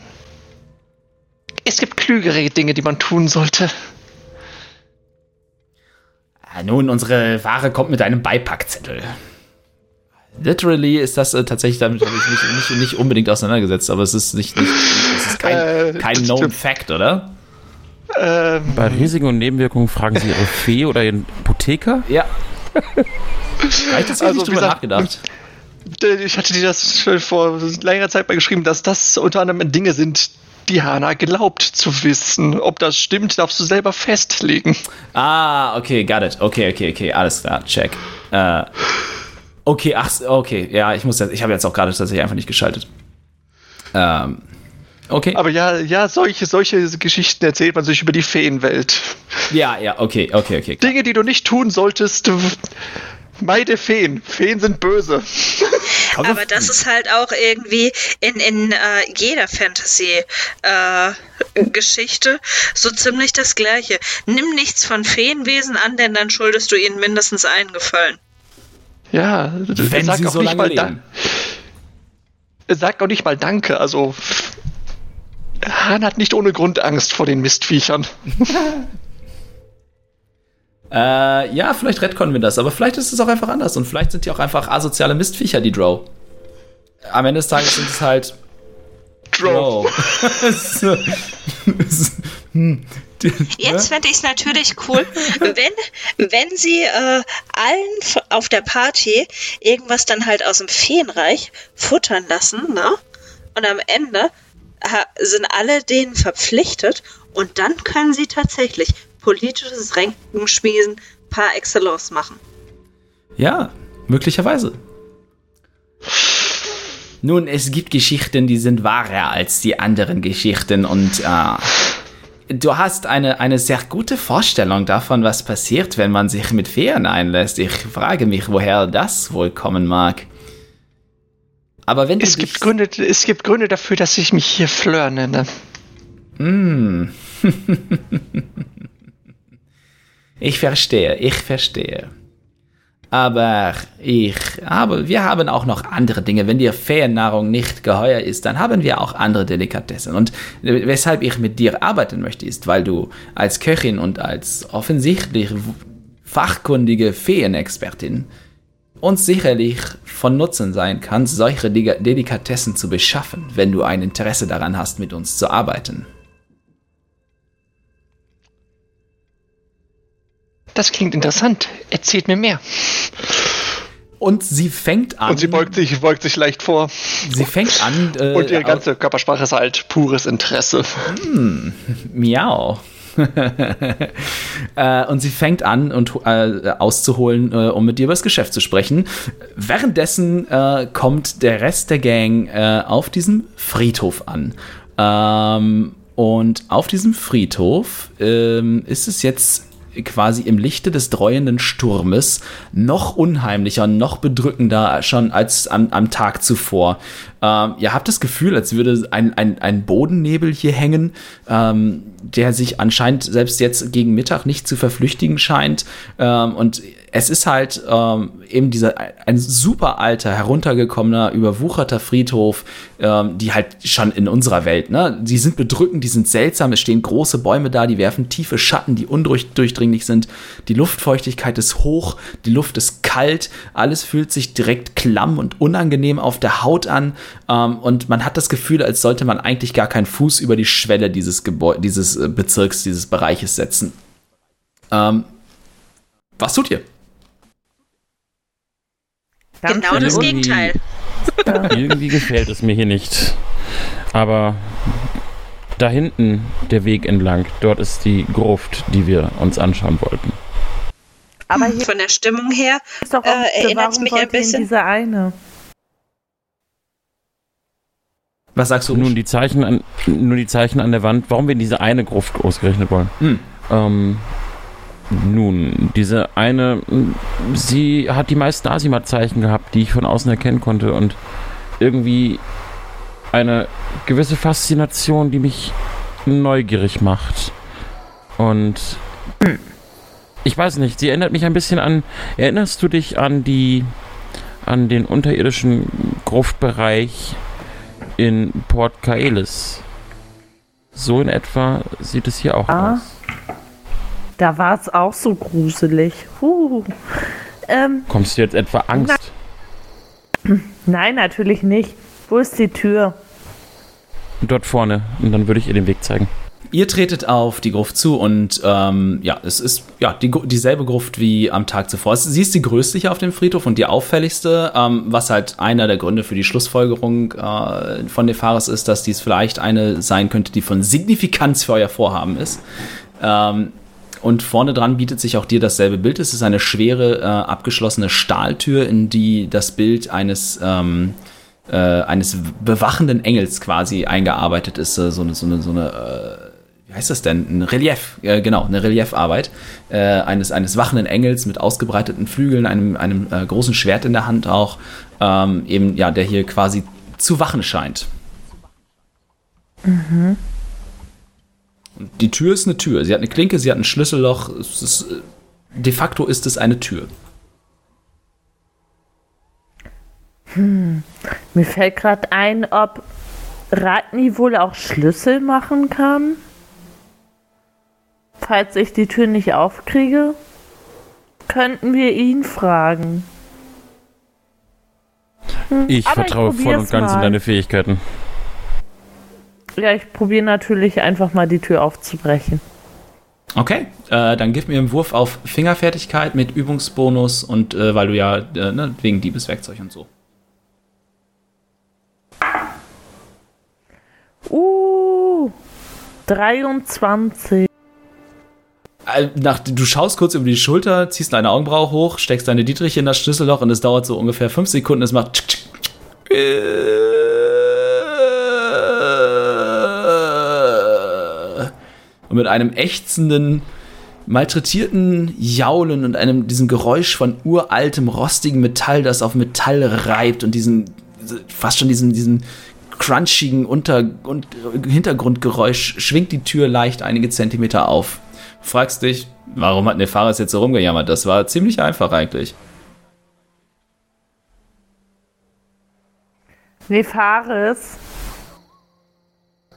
es gibt klügere Dinge, die man tun sollte. Ah, Nun, unsere Ware kommt mit einem Beipackzettel. Literally ist das äh, tatsächlich, damit habe ich mich nicht, nicht unbedingt auseinandergesetzt, aber es ist nicht, nicht es ist kein, Äh, kein known fact, oder? Ähm, Bei Risiken und Nebenwirkungen fragen Sie Ihre Fee oder Ihren Apotheker? Ja. Reicht das Also, nicht drüber gesagt, nachgedacht? Äh, Ich hatte dir das schon vor längerer Zeit mal geschrieben, dass das unter anderem Dinge sind, die Hana glaubt zu wissen. Ob das stimmt, darfst du selber festlegen. Ah, okay, got it. Okay, okay, okay, alles klar, check. Äh, okay, ach, okay, ja, ich muss jetzt, ich habe jetzt auch gerade tatsächlich einfach nicht geschaltet. Ähm, Okay. Aber ja, ja, solche, solche Geschichten erzählt man sich über die Feenwelt. ja, ja, okay, okay, okay. klar. Dinge, die du nicht tun solltest. Meide Feen. Feen sind böse. Aber das ist halt auch irgendwie in, in äh, jeder Fantasy-Geschichte so ziemlich das Gleiche. Nimm nichts von Feenwesen an, denn dann schuldest du ihnen mindestens einen Gefallen. Ja, Wenn sag sie auch so nicht lange mal leben. Sag auch nicht mal Danke. Also, Han hat nicht ohne Grund Angst vor den Mistviechern. Äh, ja, vielleicht retconnen wir das, aber vielleicht ist es auch einfach anders und vielleicht sind die auch einfach asoziale Mistviecher, die Drow. Am Ende des Tages sind es halt Drow. Drow. Hm. Jetzt ne? fände ich es natürlich cool, wenn, wenn sie äh, allen auf der Party irgendwas dann halt aus dem Feenreich futtern lassen, ne? Und am Ende sind alle denen verpflichtet und dann können sie tatsächlich politisches Ränkenschmiesen par excellence machen. Ja, möglicherweise. Nun, es gibt Geschichten, die sind wahrer als die anderen Geschichten und äh, du hast eine, eine sehr gute Vorstellung davon, was passiert, wenn man sich mit Feen einlässt. Ich frage mich, woher das wohl kommen mag. Aber wenn du Es gibt, Gründe, es gibt Gründe dafür, dass ich mich hier Fleur nenne. Mm. ich verstehe, ich verstehe. Aber ich, aber wir haben auch noch andere Dinge. Wenn dir Feennahrung nicht geheuer ist, dann haben wir auch andere Delikatessen. Und weshalb ich mit dir arbeiten möchte, ist, weil du als Köchin und als offensichtlich fachkundige Feenexpertin uns sicherlich von Nutzen sein kannst, solche Delikatessen zu beschaffen, wenn du ein Interesse daran hast, mit uns zu arbeiten. Das klingt interessant. Erzählt mir mehr. Und sie fängt an. Und sie beugt sich, beugt sich leicht vor. sie fängt an. Äh, Und ihre ganze Körpersprache ist halt pures Interesse. Miau. äh, und sie fängt an und äh, auszuholen, äh, um mit dir über das Geschäft zu sprechen. Währenddessen äh, kommt der Rest der Gang äh, auf diesem Friedhof an. Ähm, und auf diesem Friedhof ähm, ist es jetzt quasi im Lichte des dreuenden Sturmes noch unheimlicher, noch bedrückender schon als am, am Tag zuvor. Ähm, ihr habt das Gefühl, als würde ein, ein, ein Bodennebel hier hängen, ähm, der sich anscheinend selbst jetzt gegen Mittag nicht zu verflüchtigen scheint. Ähm, und es ist halt ähm, eben dieser ein super alter, heruntergekommener, überwucherter Friedhof, ähm, die halt schon in unserer Welt, ne? Die sind bedrückend, die sind seltsam, es stehen große Bäume da, die werfen tiefe Schatten, die undurchdringlich sind. Die Luftfeuchtigkeit ist hoch, die Luft ist kalt, alles fühlt sich direkt klamm und unangenehm auf der Haut an. Ähm, und man hat das Gefühl, als sollte man eigentlich gar keinen Fuß über die Schwelle dieses Gebäude, dieses äh, Bezirks, dieses Bereiches setzen. Ähm, was tut ihr? Ganz genau das Gegenteil. Irgendwie gefällt es mir hier nicht. Aber da hinten der Weg entlang, dort ist die Gruft, die wir uns anschauen wollten. Aber hier Von der Stimmung her äh, erinnert's warum mich ein bisschen- diese eine. Was sagst du? Nun die Zeichen an, nur die Zeichen an der Wand, warum wir in diese eine Gruft ausgerechnet wollen. Hm. Ähm, nun, diese eine, sie hat die meisten Asimat-Zeichen gehabt, die ich von außen erkennen konnte und irgendwie eine gewisse Faszination, die mich neugierig macht. Und ich weiß nicht, sie erinnert mich ein bisschen an, erinnerst du dich an die, an den unterirdischen Gruftbereich in Port Kaelis? So in etwa sieht es hier auch Ah. aus. Da war es auch so gruselig. Huh. Ähm, Kommst du jetzt etwa Angst? nein, natürlich nicht. Wo ist die Tür? Dort vorne. Und dann würde ich ihr den Weg zeigen. Ihr tretet auf die Gruft zu und ähm, ja, es ist ja die, dieselbe Gruft wie am Tag zuvor. Sie ist die größte hier auf dem Friedhof und die auffälligste, ähm, was halt einer der Gründe für die Schlussfolgerung äh, von Nefaris ist, dass dies vielleicht eine sein könnte, die von Signifikanz für euer Vorhaben ist. Ähm, und vorne dran bietet sich auch dir dasselbe Bild. Es ist eine schwere, äh, abgeschlossene Stahltür, in die das Bild eines, ähm, äh, eines bewachenden Engels quasi eingearbeitet ist, äh, so eine, so eine, so eine äh, wie heißt das denn? Ein Relief, äh, genau, eine Reliefarbeit äh, eines, eines wachenden Engels mit ausgebreiteten Flügeln, einem, einem äh, großen Schwert in der Hand auch, ähm, eben, ja, der hier quasi zu wachen scheint. Und die Tür ist eine Tür. Sie hat eine Klinke, sie hat ein Schlüsselloch. Es ist, äh, de facto ist es eine Tür. Mir fällt gerade ein, ob Ratni wohl auch Schlüssel machen kann. Falls ich die Tür nicht aufkriege, könnten wir ihn fragen. Ich Aber ich vertraue voll probier's und ganz in mal. deine Fähigkeiten. Ja, ich probiere natürlich einfach mal die Tür aufzubrechen. Okay, äh, dann gib mir einen Wurf auf Fingerfertigkeit mit Übungsbonus und äh, weil du ja äh, ne, wegen Diebeswerkzeug und so. Uh, 23. Äh, Nach, du schaust kurz über die Schulter, ziehst deine Augenbraue hoch, steckst deine Dietrich in das Schlüsselloch und es dauert so ungefähr fünf Sekunden. Es macht. tsch, tsch, tsch. Und mit einem ächzenden, malträtierten Jaulen und einem diesem Geräusch von uraltem, rostigem Metall, das auf Metall reibt und diesen fast schon diesen, diesen crunchigen Unter und Hintergrundgeräusch schwingt die Tür leicht einige Zentimeter auf. Fragst dich, warum hat Nefaris jetzt so rumgejammert? Das war ziemlich einfach eigentlich. Nefaris,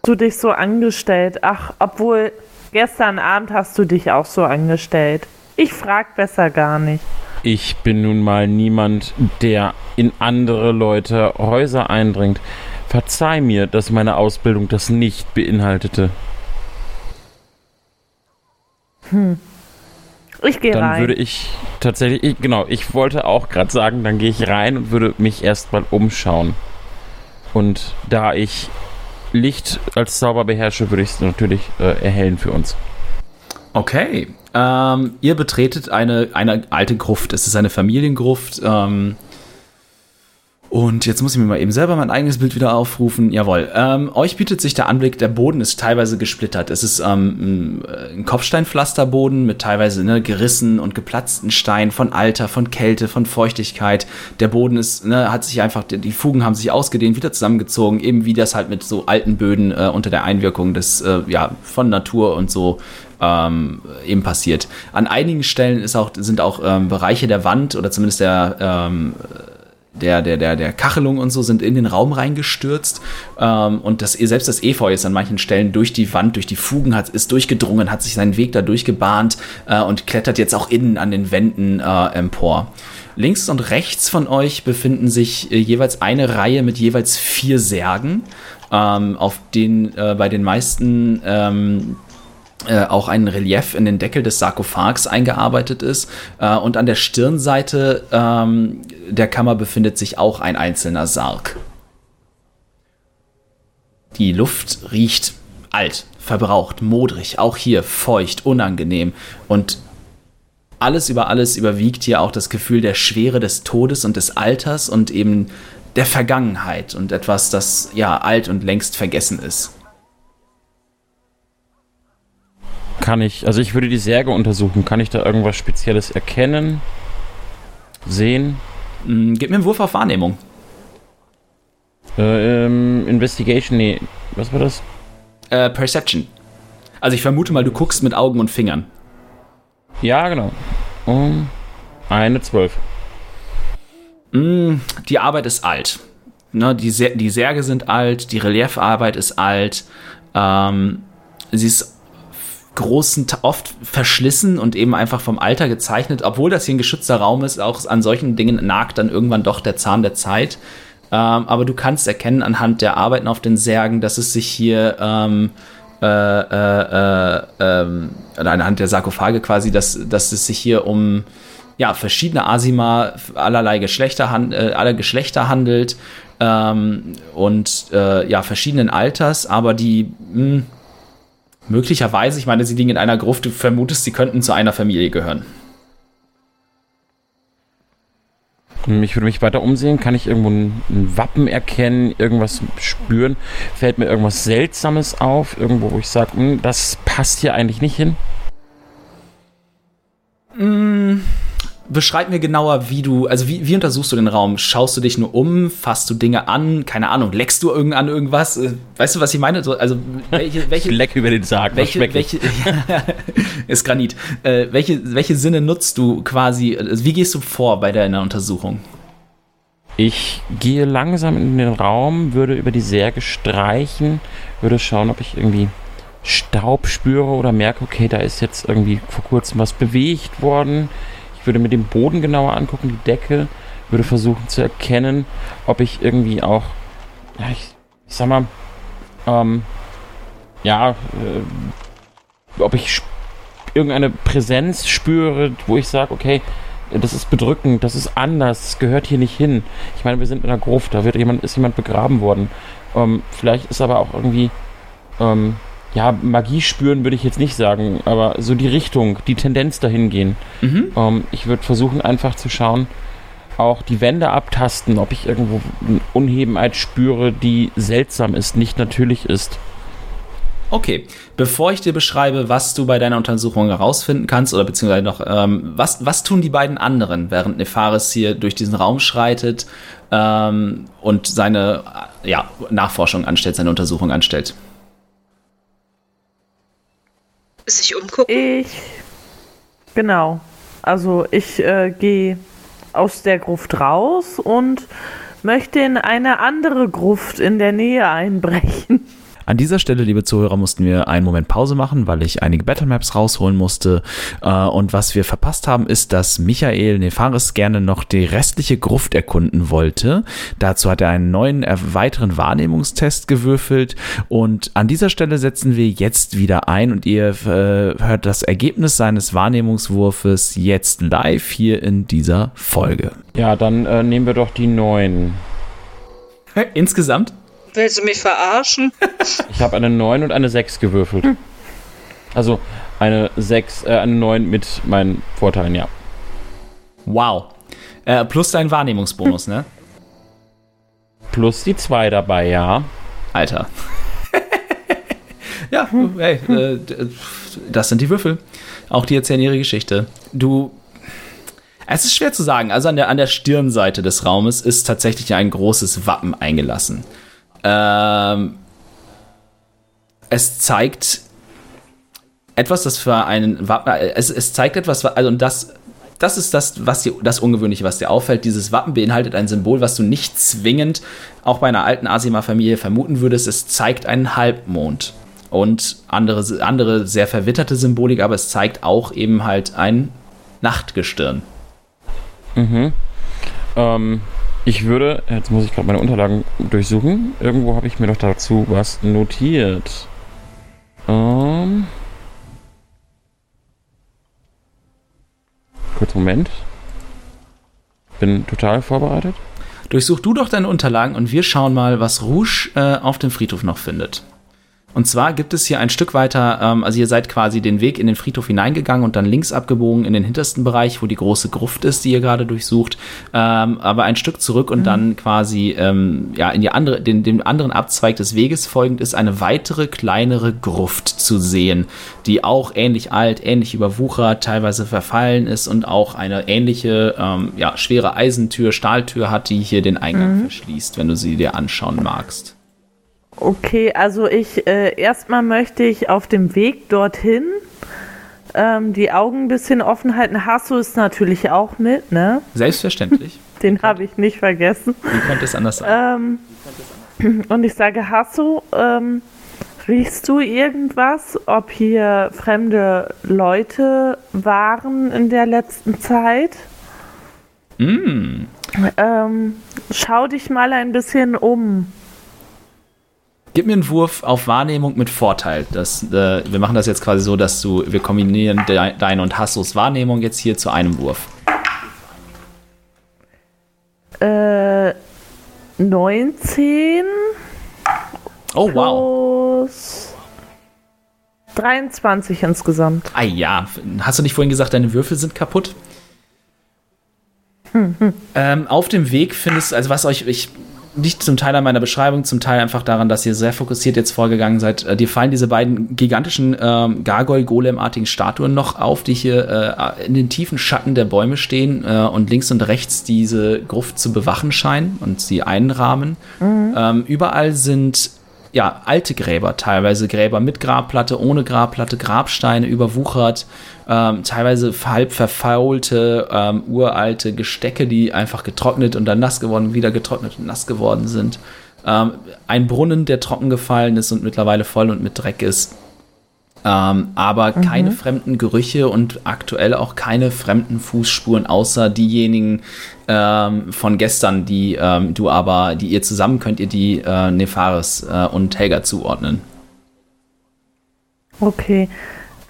du dich so angestellt. Ach, obwohl gestern Abend hast du dich auch so angestellt. Ich frag besser gar nicht. Ich bin nun mal niemand, der in andere Leute Häuser eindringt. Verzeih mir, dass meine Ausbildung das nicht beinhaltete. Ich gehe Dann rein. würde ich tatsächlich, ich, genau, ich wollte auch gerade sagen, dann gehe ich rein und würde mich erstmal umschauen. Und da ich Licht als Zauber beherrsche, würde ich es natürlich äh, erhellen für uns. Okay. Ähm, ihr betretet eine, eine alte Gruft. Es ist eine Familiengruft. Ähm, und jetzt muss ich mir mal eben selber mein eigenes Bild wieder aufrufen. Jawohl. Ähm, euch bietet sich der Anblick, der Boden ist teilweise gesplittert. Es ist ähm, ein Kopfsteinpflasterboden mit teilweise ne, gerissen und geplatzten Steinen von Alter, von Kälte, von Feuchtigkeit. Der Boden ist, ne, hat sich einfach, die Fugen haben sich ausgedehnt, wieder zusammengezogen, eben wie das halt mit so alten Böden äh, unter der Einwirkung des, äh, ja, von Natur und so ähm, eben passiert. An einigen Stellen ist auch, sind auch ähm, Bereiche der Wand oder zumindest der, ähm, der, der, der, der Kachelung und so sind in den Raum reingestürzt. Ähm, und das, selbst das Efeu ist an manchen Stellen durch die Wand, durch die Fugen hat, ist durchgedrungen, hat sich seinen Weg da durchgebahnt äh, und klettert jetzt auch innen an den Wänden äh, empor. Links und rechts von euch befinden sich äh, jeweils eine Reihe mit jeweils vier Särgen, ähm, auf den äh, bei den meisten ähm, äh, auch ein Relief in den Deckel des Sarkophags eingearbeitet ist. Äh, und an der Stirnseite ähm, der Kammer befindet sich auch ein einzelner Sarg. Die Luft riecht alt, verbraucht, modrig, auch hier feucht, unangenehm und alles über alles überwiegt hier auch das Gefühl der Schwere des Todes und des Alters und eben der Vergangenheit und etwas, das ja alt und längst vergessen ist. Kann ich, also ich würde die Särge untersuchen. Kann ich da irgendwas Spezielles erkennen? Sehen? Mm, Gib mir einen Wurf auf Wahrnehmung. Äh, ähm, Investigation, nee. Was war das? Äh, Perception. Also ich vermute mal, du guckst mit Augen und Fingern. Ja, genau. Um, eine zwölf. Mm, die Arbeit ist alt. Ne, die, die Särge sind alt, die Reliefarbeit ist alt. Ähm, sie ist großen, oft verschlissen und eben einfach vom Alter gezeichnet. Obwohl das hier ein geschützter Raum ist, auch an solchen Dingen nagt dann irgendwann doch der Zahn der Zeit. Ähm, aber du kannst erkennen anhand der Arbeiten auf den Särgen, dass es sich hier ähm, äh, äh, äh, ähm, anhand der Sarkophage quasi, dass, dass es sich hier um ja, verschiedene Asima allerlei Geschlechter, äh, aller Geschlechter handelt ähm, und äh, ja, verschiedenen Alters, aber die mh, möglicherweise, ich meine, sie liegen in einer Gruft, du vermutest, sie könnten zu einer Familie gehören. Hm, Ich würde mich weiter umsehen. Kann ich irgendwo ein, ein Wappen erkennen, irgendwas spüren? Fällt mir irgendwas Seltsames auf? Irgendwo, wo ich sage, das passt hier eigentlich nicht hin? Beschreib mir genauer, wie du, also wie, wie untersuchst du den Raum? Schaust du dich nur um? Fasst du Dinge an? Keine Ahnung, leckst du irgend an irgendwas? Äh, Weißt du, was ich meine? So, also, welche, Ich welche, leck über den Sarg. was welche, welche, ist Granit. Äh, welche, welche Sinne nutzt du quasi, also wie gehst du vor bei deiner Untersuchung? Ich gehe langsam in den Raum, würde über die Särge streichen, würde schauen, ob ich irgendwie Staub spüre oder merke, okay, da ist jetzt irgendwie vor kurzem was bewegt worden. Würde mir den Boden genauer angucken, die Decke, würde versuchen zu erkennen, ob ich irgendwie auch, ja, ich, ich sag mal, ähm, ja, äh, ob ich irgendeine Präsenz spüre, wo ich sage, okay, das ist bedrückend, das ist anders, das gehört hier nicht hin. Ich meine, wir sind in einer Gruft, da wird jemand, ist jemand begraben worden. Ähm, vielleicht ist aber auch irgendwie, ähm, ja, Magie spüren würde ich jetzt nicht sagen, aber so die Richtung, die Tendenz dahin gehen. Mhm. Ähm, ich würde versuchen einfach zu schauen, auch die Wände abtasten, ob ich irgendwo eine Unhebenheit spüre, die seltsam ist, nicht natürlich ist. Okay, bevor ich dir beschreibe, was du bei deiner Untersuchung herausfinden kannst, oder beziehungsweise noch, ähm, was, was tun die beiden anderen, während Nefaris hier durch diesen Raum schreitet ähm, und seine ja, Nachforschung anstellt, seine Untersuchung anstellt? Sich umgucken. Ich. Genau. Also ich äh, gehe aus der Gruft raus und möchte in eine andere Gruft in der Nähe einbrechen. An dieser Stelle, liebe Zuhörer, mussten wir einen Moment Pause machen, weil ich einige Battlemaps rausholen musste. Äh, Und was wir verpasst haben, ist, dass Michael Nefaris gerne noch die restliche Gruft erkunden wollte. Dazu hat er einen neuen, äh, weiteren Wahrnehmungstest gewürfelt. Und an dieser Stelle setzen wir jetzt wieder ein und ihr äh, hört das Ergebnis seines Wahrnehmungswurfes jetzt live hier in dieser Folge. Ja, dann äh, nehmen wir doch die neun. Insgesamt? Willst du mich verarschen? Ich habe eine 9 und eine 6 gewürfelt. Also eine 6, äh, eine 9 mit meinen Vorteilen, ja. Wow. Äh, plus dein Wahrnehmungsbonus, ne? Plus die 2 dabei, ja. Alter. ja, hey, äh, das sind die Würfel. Auch die erzählen ihre Geschichte. Du. Es ist schwer zu sagen. Also an der, an der Stirnseite des Raumes ist tatsächlich ein großes Wappen eingelassen. Ähm, es zeigt etwas, das für einen Wappen. Es, es zeigt etwas, also und das. Das ist das, was dir, das Ungewöhnliche, was dir auffällt. Dieses Wappen beinhaltet ein Symbol, was du nicht zwingend auch bei einer alten Asima-Familie vermuten würdest. Es zeigt einen Halbmond und andere, andere sehr verwitterte Symbolik, aber es zeigt auch eben halt ein Nachtgestirn. Mhm. Ähm, ich würde, jetzt muss ich gerade meine Unterlagen durchsuchen. Irgendwo habe ich mir doch dazu was notiert. Ähm. Kurz Moment. Bin total vorbereitet. Durchsuch du doch deine Unterlagen und wir schauen mal, was Rouge äh, auf dem Friedhof noch findet. Und zwar gibt es hier ein Stück weiter, ähm, also ihr seid quasi den Weg in den Friedhof hineingegangen und dann links abgebogen in den hintersten Bereich, wo die große Gruft ist, die ihr gerade durchsucht. Ähm, aber ein Stück zurück und dann quasi ähm, ja in die andere, den, dem anderen Abzweig des Weges folgend ist eine weitere kleinere Gruft zu sehen, die auch ähnlich alt, ähnlich überwuchert, teilweise verfallen ist und auch eine ähnliche ähm, ja, schwere Eisentür, Stahltür hat, die hier den Eingang verschließt, wenn du sie dir anschauen magst. Okay, also ich äh, erstmal möchte ich auf dem Weg dorthin ähm, die Augen ein bisschen offen halten. Hasso ist natürlich auch mit, ne? Selbstverständlich. Den habe ich nicht vergessen. Wie könnte es anders sein? Ähm, und ich sage, Hasso, ähm, riechst du irgendwas, ob hier fremde Leute waren in der letzten Zeit? Mm. Ähm, schau dich mal ein bisschen um. Gib mir einen Wurf auf Wahrnehmung mit Vorteil. Das, äh, wir machen das jetzt quasi so, dass du, wir kombinieren de, deine und Hassos Wahrnehmung jetzt hier zu einem Wurf. Äh, 19 Oh, wow. plus 23 insgesamt. Ah ja, hast du nicht vorhin gesagt, deine Würfel sind kaputt? Ähm, auf dem Weg findest du, also was euch, ich liegt zum Teil an meiner Beschreibung, zum Teil einfach daran, dass ihr sehr fokussiert jetzt vorgegangen seid. Äh, dir fallen diese beiden gigantischen ähm, Gargoyle-Golem-artigen Statuen noch auf, die hier äh, in den tiefen Schatten der Bäume stehen äh, und links und rechts diese Gruft zu bewachen scheinen und sie einrahmen. Ähm, überall sind ja, alte Gräber, teilweise Gräber mit Grabplatte, ohne Grabplatte, Grabsteine überwuchert, ähm, teilweise halb verfaulte, ähm, uralte Gestecke, die einfach getrocknet und dann nass geworden, wieder getrocknet und nass geworden sind. Ähm, ein Brunnen, der trocken gefallen ist und mittlerweile voll und mit Dreck ist. Ähm, aber keine fremden Gerüche und aktuell auch keine fremden Fußspuren, außer diejenigen ähm, von gestern, die ähm, du aber, die ihr zusammen könnt ihr die äh, Nefaris äh, und Helga zuordnen. Okay.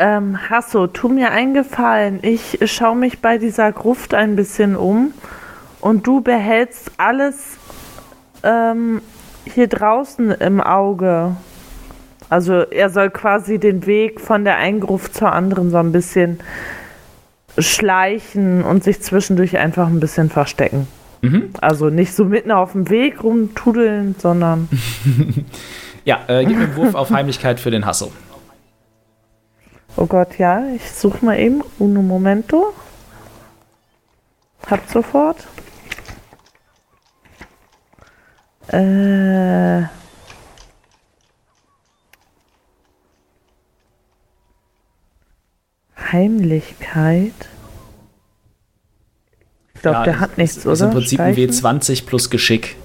Ähm, Hasso, tu mir einen Gefallen. Ich schaue mich bei dieser Gruft ein bisschen um und du behältst alles ähm, hier draußen im Auge. Also er soll quasi den Weg von der einen Gruft zur anderen so ein bisschen schleichen und sich zwischendurch einfach ein bisschen verstecken. Mhm. Also nicht so mitten auf dem Weg rumtudeln, sondern Ja, äh, gib mir einen Wurf auf Heimlichkeit für den Hassel. Oh Gott, ja, ich suche mal eben. Uno momento. Hab sofort. Äh. Heimlichkeit. Ich glaube, Ja, der hat nichts, es oder? Ist im Prinzip ein Streichen? W20 plus Geschick.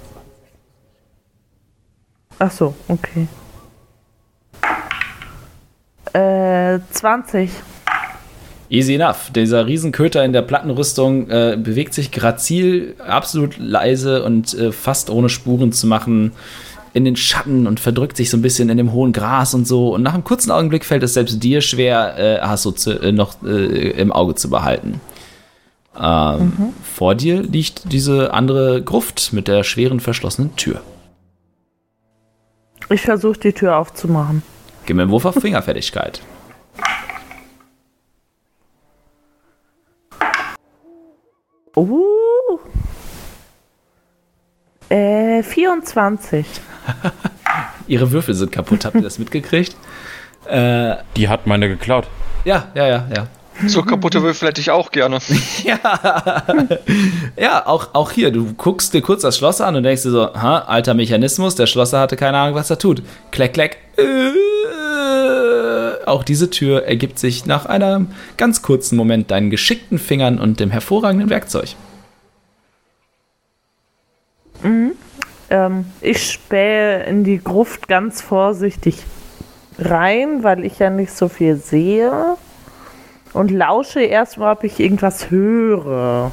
Ach so, okay. Äh, 20. Easy enough. Dieser Riesenköter in der Plattenrüstung äh, bewegt sich grazil, absolut leise und äh, fast ohne Spuren zu machen in den Schatten und verdrückt sich so ein bisschen in dem hohen Gras und so. Und nach einem kurzen Augenblick fällt es selbst dir schwer, äh, Hasso zu, äh, noch äh, im Auge zu behalten. Ähm, Vor dir liegt diese andere Gruft mit der schweren verschlossenen Tür. Ich versuche die Tür aufzumachen. Gib mir einen Wurf auf Fingerfertigkeit. Uh. Äh, 24. Ihre Würfel sind kaputt. Habt ihr das mitgekriegt? Äh, Die hat meine geklaut. ja, ja, ja, ja. So kaputte Würfel hätte ich auch gerne. Ja, ja auch, auch hier, du guckst dir kurz das Schloss an und denkst dir so, ha, alter Mechanismus, der Schlosser hatte keine Ahnung, was er tut. Kleck, kleck. Äh, auch diese Tür ergibt sich nach einem ganz kurzen Moment deinen geschickten Fingern und dem hervorragenden Werkzeug. Ähm, ich spähe in die Gruft ganz vorsichtig rein, weil ich ja nicht so viel sehe. Und lausche erstmal, ob ich irgendwas höre.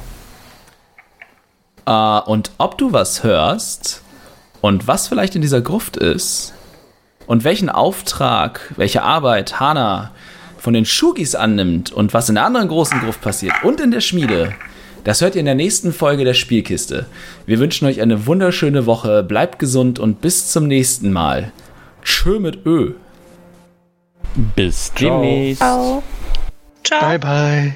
Äh, und ob du was hörst und was vielleicht in dieser Gruft ist und welchen Auftrag, welche Arbeit Hana von den Shugis annimmt und was in der anderen großen Gruft passiert und in der Schmiede, das hört ihr in der nächsten Folge der Spielkiste. Wir wünschen euch eine wunderschöne Woche, bleibt gesund und bis zum nächsten Mal. Tschö mit Ö. Bis demnächst. Ciao. Ciao. Bye, bye.